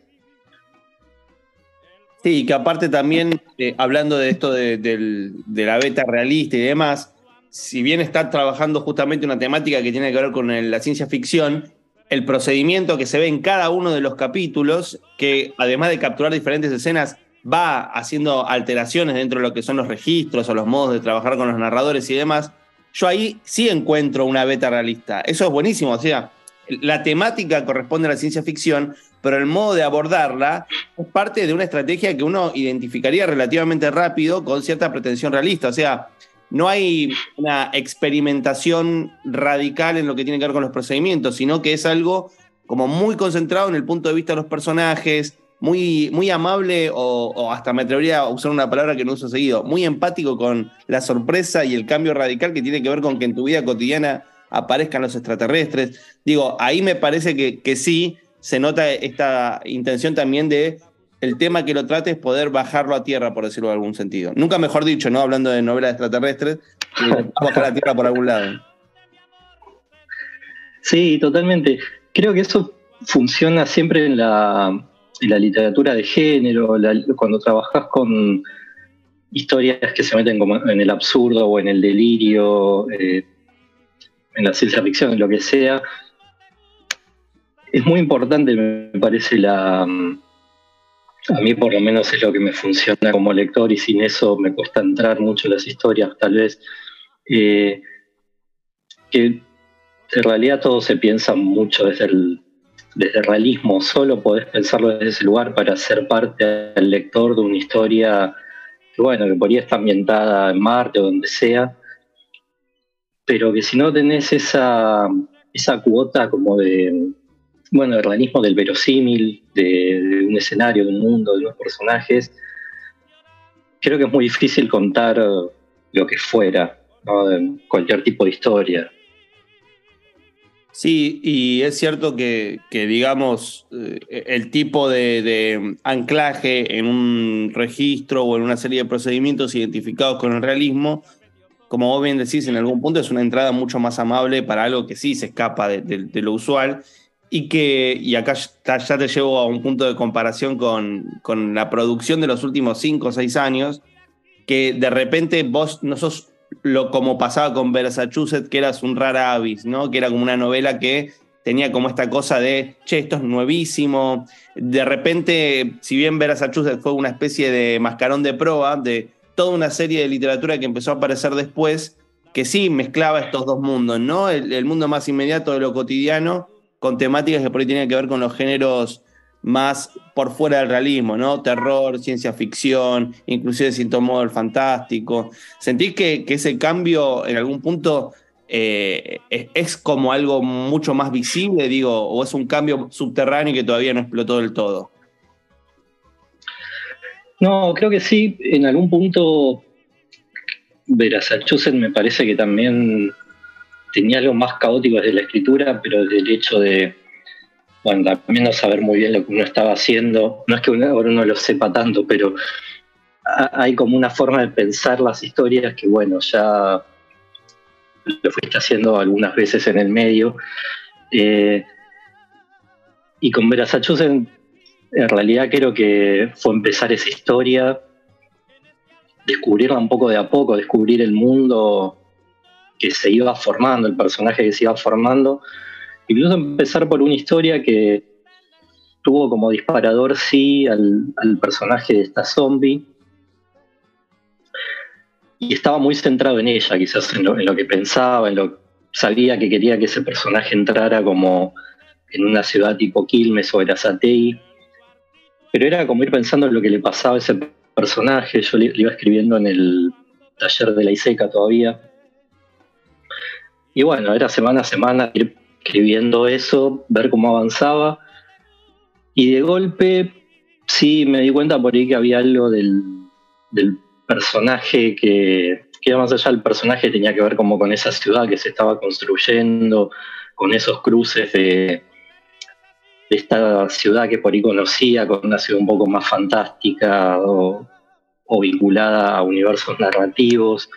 Sí, que aparte también, eh, hablando de esto de, la beta realista y demás, si bien está trabajando justamente una temática que tiene que ver con la ciencia ficción, el procedimiento que se ve en cada uno de los capítulos, que además de capturar diferentes escenas, va haciendo alteraciones dentro de lo que son los registros o los modos de trabajar con los narradores y demás, yo ahí sí encuentro una beta realista. Eso es buenísimo, o sea, la temática corresponde a la ciencia ficción, pero el modo de abordarla es parte de una estrategia que uno identificaría relativamente rápido con cierta pretensión realista. O sea, no hay una experimentación radical en lo que tiene que ver con los procedimientos, sino que es algo como muy concentrado en el punto de vista de los personajes, muy, muy amable o, hasta me atrevería a usar una palabra que no uso seguido, muy empático con la sorpresa y el cambio radical que tiene que ver con que en tu vida cotidiana aparezcan los extraterrestres. Digo, ahí me parece que, que sí se nota esta intención también de el tema que lo trate es poder bajarlo a tierra, por decirlo de algún sentido. Nunca mejor dicho, ¿no? Hablando de novelas extraterrestres, bajar a tierra por algún lado. Sí, totalmente. Creo que eso funciona siempre en la, literatura de género, cuando trabajas con historias que se meten como en el absurdo o en el delirio, eh, en la ciencia ficción, en lo que sea, es muy importante, me parece, la... A mí por lo menos es lo que me funciona como lector y sin eso me cuesta entrar mucho en las historias, tal vez. Eh, que en realidad todo se piensa mucho desde el, desde realismo, solo podés pensarlo desde ese lugar para ser parte del lector de una historia que, bueno, que podría estar ambientada en Marte o donde sea, pero que si no tenés esa, esa cuota como de, bueno, el realismo del verosímil, de, un escenario, de un mundo, de unos personajes, creo que es muy difícil contar lo que fuera, cualquier tipo de historia. Sí, y es cierto que, digamos, eh, el tipo de, anclaje en un registro o en una serie de procedimientos identificados con el realismo, como vos bien decís, en algún punto es una entrada mucho más amable para algo que sí se escapa de lo usual y que, y acá ya te llevo a un punto de comparación con, con la producción de los últimos cinco o seis años, que de repente vos no sos lo como pasaba con Massachusetts, que eras un rara avis, ¿no? Que era como una novela que tenía como esta cosa de, che, esto es nuevísimo. De repente, si bien Massachusetts fue una especie de mascarón de proa de toda una serie de literatura que empezó a aparecer después, que sí mezclaba estos dos mundos, ¿no? el mundo más inmediato de lo cotidiano con temáticas que por ahí tienen que ver con los géneros más por fuera del realismo, ¿no? Terror, ciencia ficción, inclusive cierto modo el fantástico. ¿Sentís que, ese cambio en algún punto eh, es, como algo mucho más visible, digo, o es un cambio subterráneo que todavía no explotó del todo? No, creo que sí, en algún punto Verasachusetts me parece que también tenía algo más caótico desde la escritura, pero del hecho de, bueno, también no saber muy bien lo que uno estaba haciendo. No es que uno, uno lo sepa tanto, pero hay como una forma de pensar las historias que, bueno, ya lo fuiste haciendo algunas veces en el medio. Eh, y con Verasachusetts, en realidad creo que fue empezar esa historia, descubrirla un poco de a poco, descubrir el mundo que se iba formando, el personaje que se iba formando, incluso empezar por una historia que tuvo como disparador, sí, al, personaje de esta zombie, y estaba muy centrado en ella, quizás en lo, que pensaba, en lo, sabía que quería que ese personaje entrara como en una ciudad tipo Quilmes o Erazatei, pero era como ir pensando en lo que le pasaba a ese personaje, yo le, iba escribiendo en el taller de la ISECA todavía, y bueno, era semana a semana ir escribiendo eso, ver cómo avanzaba, y de golpe sí me di cuenta por ahí que había algo del, del personaje que, que más allá del personaje tenía que ver como con esa ciudad que se estaba construyendo, con esos cruces de, de esta ciudad que por ahí conocía, con una ciudad un poco más fantástica o, vinculada a universos narrativos.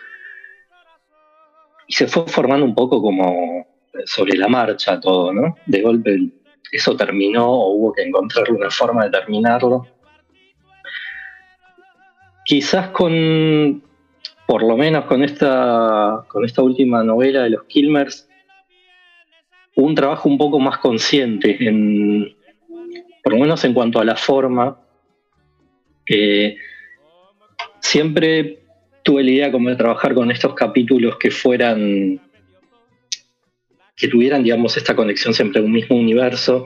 Y se fue formando un poco como sobre la marcha todo, ¿no? De golpe eso terminó o hubo que encontrar una forma de terminarlo. Quizás con, por lo menos con esta, con esta última novela de los Kilmers, un trabajo un poco más consciente, en, por lo menos en cuanto a la forma. siempre tuve la idea como de trabajar con estos capítulos que fueran, que tuvieran, digamos, esta conexión siempre a un mismo universo,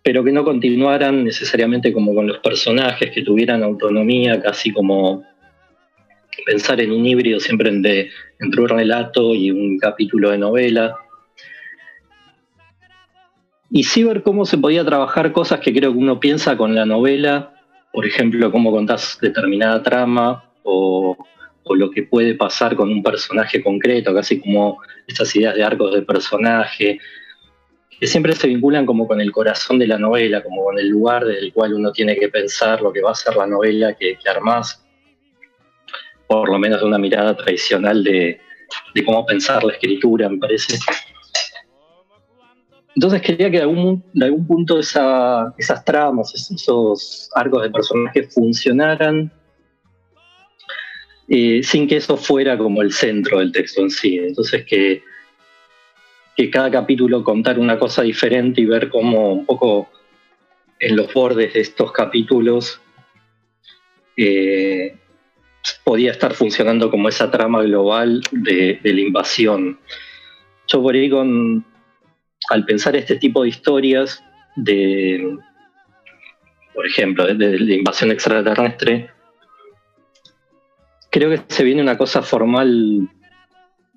pero que no continuaran necesariamente como con los personajes, que tuvieran autonomía, casi como pensar en un híbrido siempre entre, entre un relato y un capítulo de novela. Y sí ver cómo se podía trabajar cosas que creo que uno piensa con la novela, por ejemplo, cómo contás determinada trama o, lo que puede pasar con un personaje concreto, casi como estas ideas de arcos de personaje, que siempre se vinculan como con el corazón de la novela, como con el lugar del cual uno tiene que pensar lo que va a ser la novela que, que armás, por lo menos de una mirada tradicional de, de cómo pensar la escritura, me parece. Entonces quería que de algún, algún punto esas tramas, esos arcos de personajes funcionaran eh, sin que eso fuera como el centro del texto en sí. Entonces que, cada capítulo contar una cosa diferente y ver cómo un poco en los bordes de estos capítulos eh, podía estar funcionando como esa trama global de, de la invasión. Yo por ahí con, al pensar este tipo de historias de, por ejemplo, de, la invasión extraterrestre, creo que se viene una cosa formal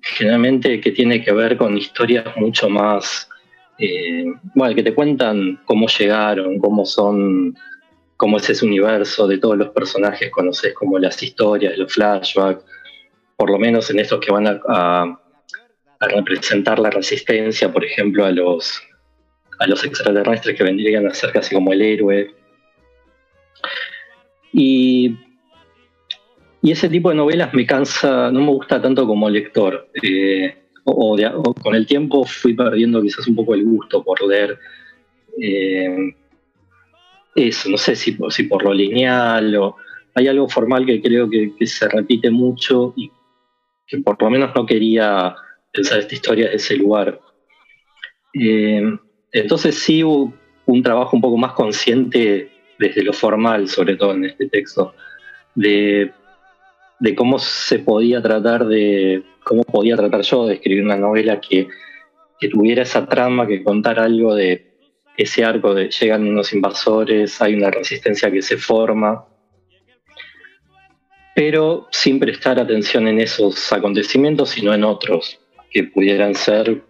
generalmente que tiene que ver con historias mucho más, eh, bueno, que te cuentan cómo llegaron, cómo son, cómo es ese universo de todos los personajes, conoces como las historias, los flashbacks, por lo menos en estos que van a representar la resistencia, por ejemplo, a los, a los extraterrestres que vendrían a ser casi como el héroe. Y, y ese tipo de novelas me cansa, no me gusta tanto como lector. Eh, o, con el tiempo fui perdiendo quizás un poco el gusto por leer eh, eso, no sé si, por lo lineal o hay algo formal que creo que, que se repite mucho y que por lo menos no quería pensar esta historia de ese lugar. Eh, entonces sí hubo un trabajo un poco más consciente desde lo formal, sobre todo en este texto, de, cómo se podía tratar de, cómo podía tratar yo de escribir una novela que, que tuviera esa trama, que contara algo de ese arco de llegan unos invasores, hay una resistencia que se forma, pero sin prestar atención en esos acontecimientos, sino en otros que pudieran ser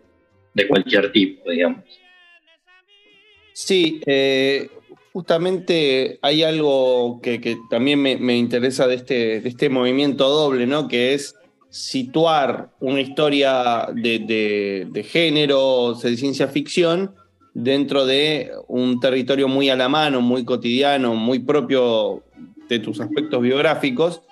de cualquier tipo, digamos. Sí, eh, justamente hay algo que, también me, interesa de este, de este movimiento doble, ¿no? Que es situar una historia de, de, género, de ciencia ficción, dentro de un territorio muy a la mano, muy cotidiano, muy propio de tus aspectos biográficos,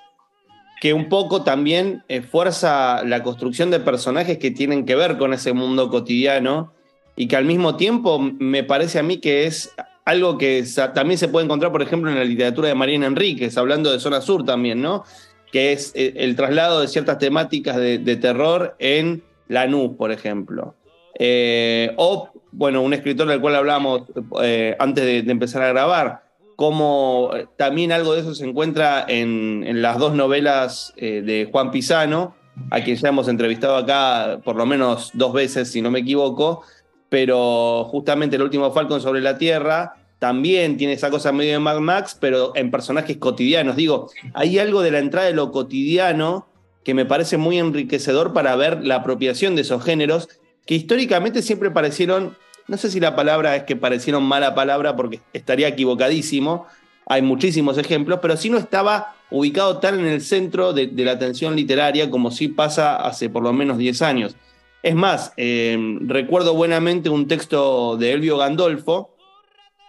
que un poco también fuerza la construcción de personajes que tienen que ver con ese mundo cotidiano y que al mismo tiempo me parece a mí que es algo que también se puede encontrar, por ejemplo, en la literatura de Mariana Enríquez, hablando de Zona Sur también, ¿no? Que es eh, el traslado de ciertas temáticas de, terror en Lanús, por ejemplo. Eh, o, bueno, un escritor del cual hablamos eh, antes de empezar a grabar, como también algo de eso se encuentra en, las dos novelas de Juan Pisano, a quien ya hemos entrevistado acá por lo menos dos veces, si no me equivoco, pero justamente el último Falcon sobre la Tierra también tiene esa cosa medio de Mad Max, pero en personajes cotidianos. Digo, hay algo de la entrada de lo cotidiano que me parece muy enriquecedor para ver la apropiación de esos géneros que históricamente siempre parecieron, no sé si la palabra es que parecieron mala palabra porque estaría equivocadísimo, hay muchísimos ejemplos, pero sí no estaba ubicado tan en el centro de, la atención literaria como sí pasa hace por lo menos 10 años. Es más, eh, recuerdo buenamente un texto de Elvio Gandolfo,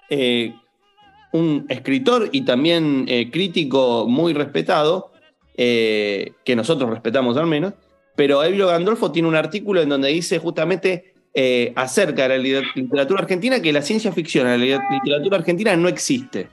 eh, un escritor y también eh, crítico muy respetado, que nosotros respetamos al menos, pero Elvio Gandolfo tiene un artículo en donde dice justamente acerca de la literatura argentina que la ciencia ficción la literatura argentina no existe.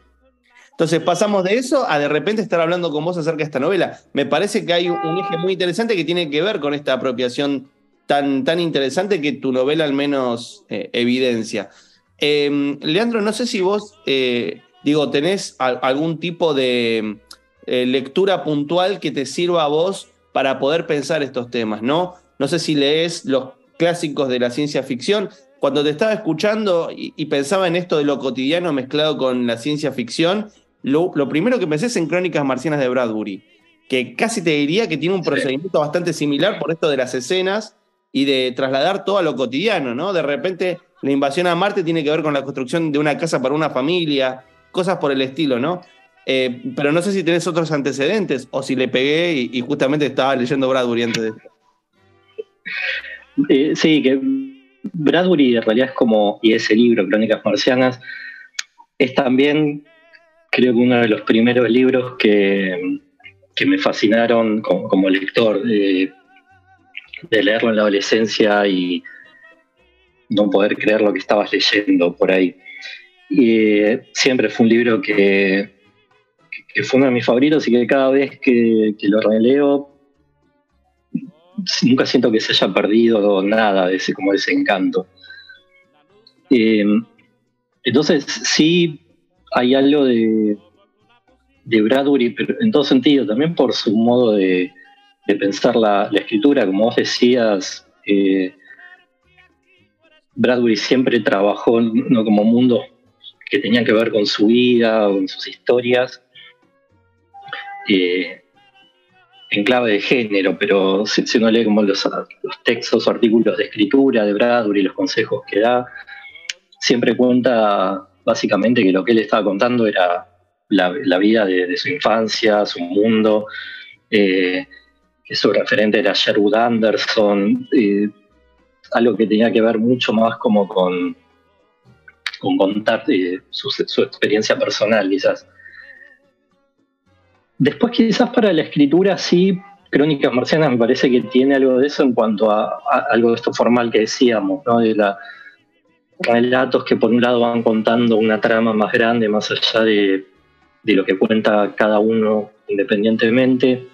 Entonces pasamos de eso a de repente estar hablando con vos acerca de esta novela. Me parece que hay un eje muy interesante que tiene que ver con esta apropiación tan, tan interesante que tu novela al menos eh, evidencia. Em, Leandro, no sé si vos, eh, digo, tenés algún tipo de eh, lectura puntual que te sirva a vos para poder pensar estos temas, ¿no? No sé si lees los clásicos de la ciencia ficción. Cuando te estaba escuchando y pensaba en esto de lo cotidiano mezclado con la ciencia ficción, lo, primero que pensé es en Crónicas Marcianas de Bradbury, que casi te diría que tiene un procedimiento bastante similar por esto de las escenas y de trasladar todo a lo cotidiano, ¿no? De repente la invasión a Marte tiene que ver con la construcción de una casa para una familia, cosas por el estilo, ¿no? Eh, pero no sé si tenés otros antecedentes o si le pegué y, justamente estaba leyendo Bradbury antes de esto. Eh, sí, que Bradbury en realidad es como, y ese libro, Crónicas Marcianas, es también creo que uno de los primeros libros que, me fascinaron como, lector, de, leerlo en la adolescencia y no poder creer lo que estabas leyendo por ahí. Y eh, siempre fue un libro que, fue uno de mis favoritos y que cada vez que, lo releo nunca siento que se haya perdido nada de ese, como ese encanto. Eh, entonces sí hay algo de, de Bradbury, pero en todo sentido, también por su modo de, pensar la, escritura, como vos decías, eh, Bradbury siempre trabajó no como mundos que tenían que ver con su vida, con sus historias, eh, en clave de género, pero si, uno lee como los, los, textos o artículos de escritura de Bradbury, los consejos que da, siempre cuenta básicamente que lo que él estaba contando era la, vida de, su infancia, su mundo, eh, su referente era Sherwood Anderson, algo que tenía que ver mucho más como con, con contar eh, su, experiencia personal, quizás. Después quizás para la escritura sí, Crónicas Marcianas me parece que tiene algo de eso en cuanto a, algo de esto formal que decíamos, ¿no? de la, relatos que por un lado van contando una trama más grande, más allá de, lo que cuenta cada uno independientemente.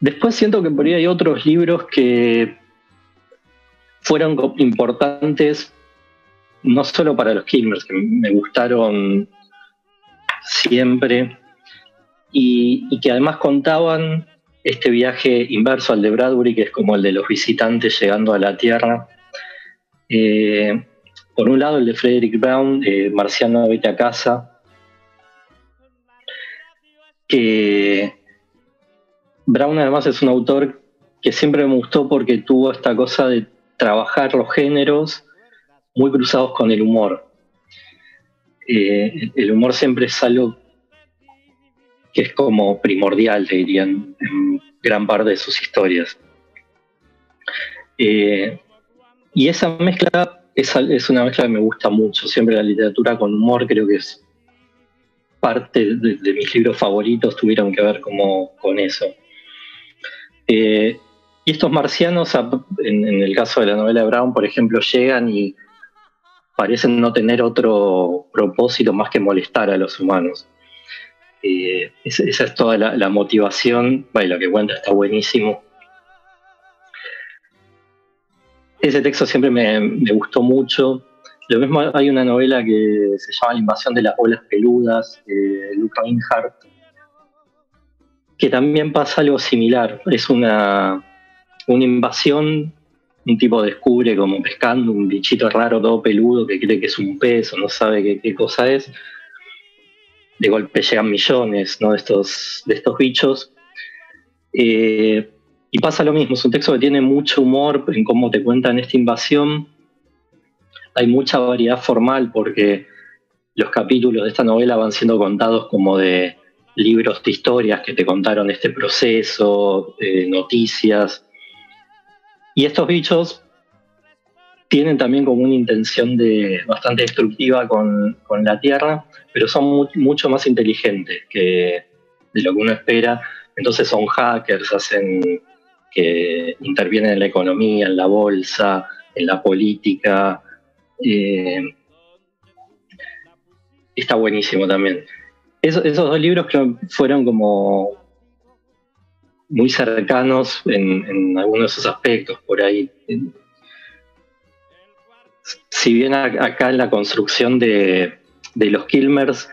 Después siento que por ahí hay otros libros que fueron importantes no solo para los Kilmers, que me gustaron siempre, y, que además contaban este viaje inverso al de Bradbury, que es como el de los visitantes llegando a la Tierra, eh, por un lado, el de Frederick Brown, eh, Marciano Vete a Casa, que Brown además es un autor que siempre me gustó porque tuvo esta cosa de trabajar los géneros muy cruzados con el humor. Eh, el humor siempre es algo que es como primordial, dirían, en gran parte de sus historias. Eh, y esa mezcla es, una mezcla que me gusta mucho. Siempre la literatura con humor creo que es parte de, mis libros favoritos, tuvieron que ver como con eso. Eh, y estos marcianos, en, el caso de la novela de Brown, por ejemplo, llegan y parecen no tener otro propósito más que molestar a los humanos. Eh, esa, es toda la, motivación. Bueno, lo que cuenta está buenísimo. Ese texto siempre me, gustó mucho. Lo mismo hay una novela que se llama La invasión de las olas peludas, de Luca Inhardt, que también pasa algo similar. Es una, una invasión, un tipo descubre como pescando un bichito raro, todo peludo, que cree que es un pez o no sabe qué, cosa es. De golpe llegan millones ¿no? de, estos, de estos bichos. Eh, y pasa lo mismo, es un texto que tiene mucho humor en cómo te cuentan esta invasión. Hay mucha variedad formal porque los capítulos de esta novela van siendo contados como de libros de historias que te contaron este proceso, eh, noticias. Y estos bichos tienen también como una intención de, bastante destructiva con, la Tierra, pero son mucho más inteligentes que de lo que uno espera. Entonces son hackers, hacen que intervienen en la economía, en la bolsa, en la política. Eh, está buenísimo también. Esos dos libros creo fueron como muy cercanos en, algunos de esos aspectos por ahí. Si bien acá en la construcción de, de los Kilmers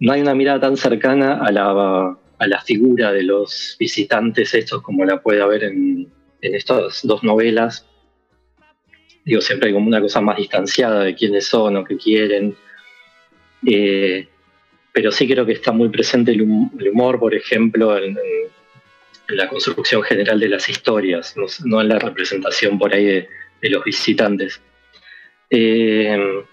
no hay una mirada tan cercana a la a la figura de los visitantes estos como la puede haber en, estas dos novelas. Digo, siempre hay como una cosa más distanciada de quiénes son o qué quieren. Eh, pero sí creo que está muy presente el, humor, por ejemplo, en, la construcción general de las historias, no, en la representación por ahí de, los visitantes. Eh,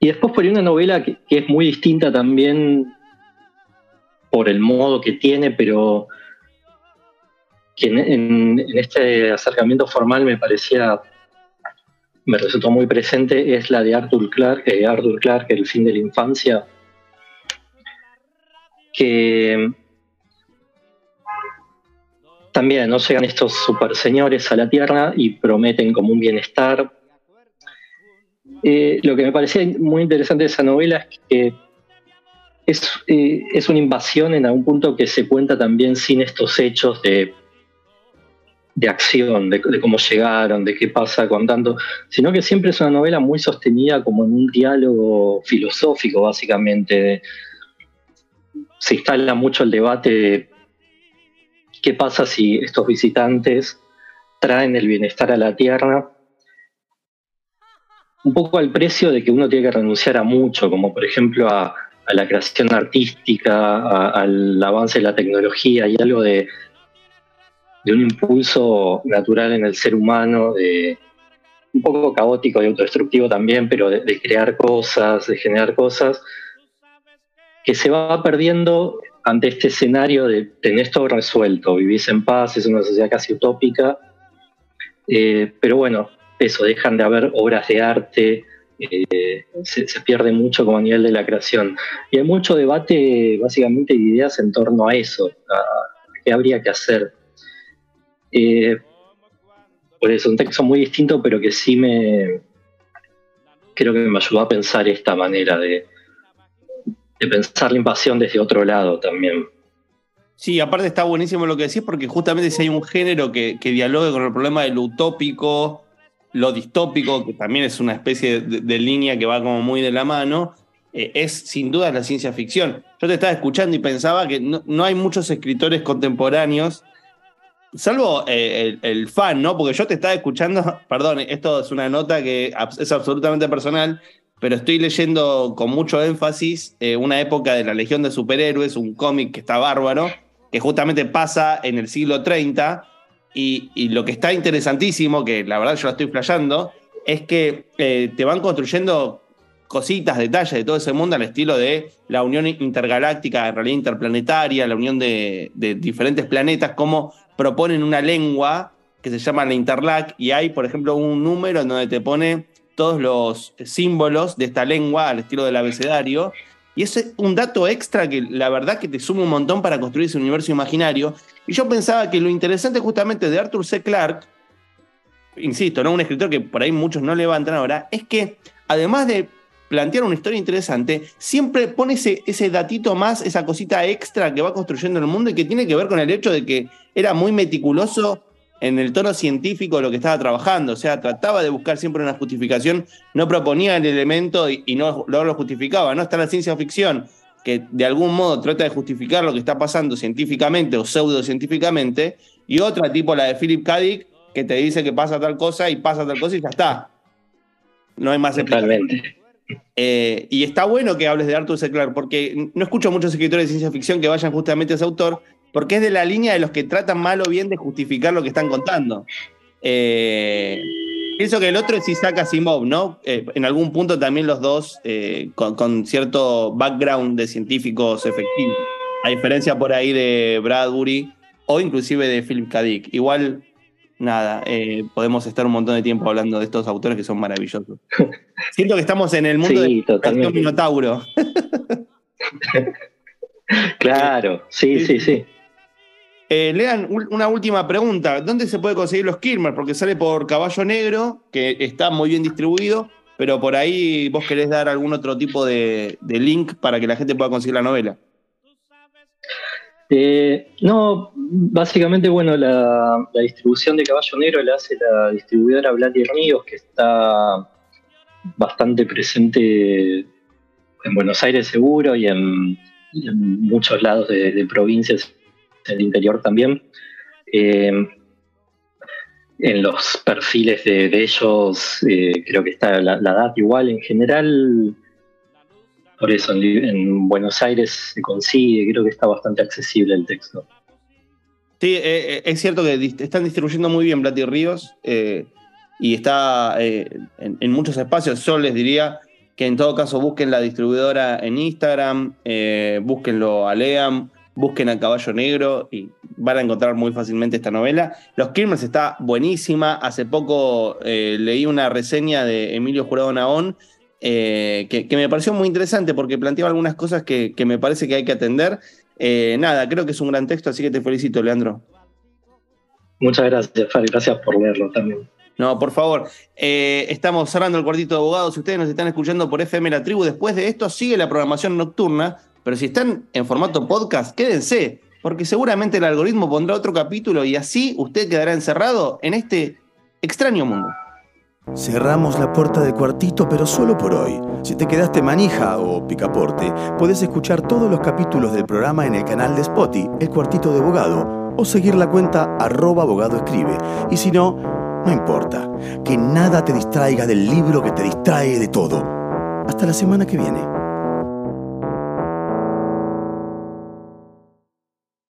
y después por ahí una novela que, es muy distinta también por el modo que tiene, pero que en, este acercamiento formal me parecía, me resultó muy presente, es la de Arthur Clarke, eh, Arthur Clarke, El fin de la infancia, que también no llegan estos super señores a la tierra y prometen como un bienestar. Eh, lo que me parecía muy interesante de esa novela es que eh, es, una invasión en algún punto que se cuenta también sin estos hechos de, de acción, de, cómo llegaron, de qué pasa contando, sino que siempre es una novela muy sostenida como en un diálogo filosófico, básicamente. Se instala mucho el debate de qué pasa si estos visitantes traen el bienestar a la tierra, un poco al precio de que uno tiene que renunciar a mucho, como por ejemplo a la creación artística, al avance de la tecnología y algo de, de un impulso natural en el ser humano, de un poco caótico y autodestructivo también, pero de, crear cosas, de generar cosas, que se va perdiendo ante este escenario de tener todo resuelto, vivís en paz, es una sociedad casi utópica, eh, pero bueno, eso, dejan de haber obras de arte, eh, se, pierde mucho como a nivel de la creación. Y hay mucho debate, básicamente, de ideas en torno a eso, a qué habría que hacer. Eh, por eso, un texto muy distinto, pero que sí me. Creo que me ayudó a pensar esta manera de, de pensar la invasión desde otro lado también. Sí, aparte está buenísimo lo que decís, porque justamente si hay un género que, que dialogue con el problema del utópico, lo distópico, que también es una especie de, línea que va como muy de la mano, eh, es sin duda la ciencia ficción. Yo te estaba escuchando y pensaba que no, hay muchos escritores contemporáneos, salvo eh, el, fan, ¿no? Porque yo te estaba escuchando, perdón, esto es una nota que es absolutamente personal, pero estoy leyendo con mucho énfasis eh, una época de la Legión de Superhéroes, un cómic que está bárbaro, que justamente pasa en el siglo 30 y, lo que está interesantísimo, que la verdad yo lo estoy flayando, es que eh, te van construyendo cositas, detalles de todo ese mundo al estilo de la unión intergaláctica, en realidad interplanetaria, la unión de, diferentes planetas, cómo proponen una lengua que se llama la Interlac, y hay, por ejemplo, un número en donde te pone todos los símbolos de esta lengua al estilo del abecedario, y es un dato extra que la verdad que te suma un montón para construir ese universo imaginario. Y yo pensaba que lo interesante justamente de Arthur C. Clarke, insisto, ¿no? un escritor que por ahí muchos no levantan ahora, es que además de plantear una historia interesante, siempre pone ese, ese datito más, esa cosita extra que va construyendo el mundo y que tiene que ver con el hecho de que era muy meticuloso en el tono científico de lo que estaba trabajando. O sea, trataba de buscar siempre una justificación, no proponía el elemento y, no, lo justificaba. No está la ciencia ficción que de algún modo trata de justificar lo que está pasando científicamente o pseudocientíficamente, y otra tipo la de Philip K. Dick, que te dice que pasa tal cosa y pasa tal cosa y ya está. No hay más. Totalmente. Eh, y está bueno que hables de Arthur C. Clarke, porque no escucho muchos escritores de ciencia ficción que vayan justamente a ese autor, porque es de la línea de los que tratan mal o bien de justificar lo que están contando. Eh, pienso que el otro es Isaac Asimov, ¿no? Eh, en algún punto también los dos con, con cierto background de científicos efectivos, a diferencia por ahí de Bradbury o inclusive de Philip K. Dick. Igual, nada, eh, podemos estar un montón de tiempo hablando de estos autores que son maravillosos. Siento que estamos en el mundo Sí, de Minotauro. Claro, sí, sí, sí. Eh, Lean, una última pregunta. ¿Dónde se puede conseguir los Kilmer? Porque sale por Caballo Negro, que está muy bien distribuido, pero por ahí vos querés dar algún otro tipo de, de link para que la gente pueda conseguir la novela. Eh, no, básicamente, bueno, la, distribución de Caballo Negro la hace la distribuidora Blatty Ríos, que está bastante presente en Buenos Aires seguro y en, muchos lados de, provincias del interior también. Eh, en los perfiles de, ellos eh, creo que está la, data igual en general. Por eso en, Buenos Aires se consigue, creo que está bastante accesible el texto. Sí, eh, eh, es cierto que están distribuyendo muy bien Blatty Ríos eh, y está en, muchos espacios. Yo les diría que en todo caso busquen la distribuidora en Instagram, búsquenlo a Leam, busquen a Caballo Negro y van a encontrar muy fácilmente esta novela. Los Kilmers está buenísima. Hace poco leí una reseña de Emilio Jurado Naón eh, que, que me pareció muy interesante porque planteaba algunas cosas que, que me parece que hay que atender. Eh, nada, creo que es un gran texto, así que te felicito, Leandro. Muchas gracias, Fer, gracias por leerlo también. No, por favor. Eh, estamos cerrando el cuartito de abogados. Si ustedes nos están escuchando por FM La Tribu, después de esto sigue la programación nocturna. Pero si están en formato podcast, quédense, porque seguramente el algoritmo pondrá otro capítulo y así usted quedará encerrado en este extraño mundo. Cerramos la puerta del cuartito, pero solo por hoy. Si te quedaste manija o picaporte, puedes escuchar todos los capítulos del programa en el canal de Spotify, El Cuartito de Abogado, o seguir la cuenta arroba. Y si no, no importa. Que nada te distraiga del libro que te distrae de todo. Hasta la semana que viene.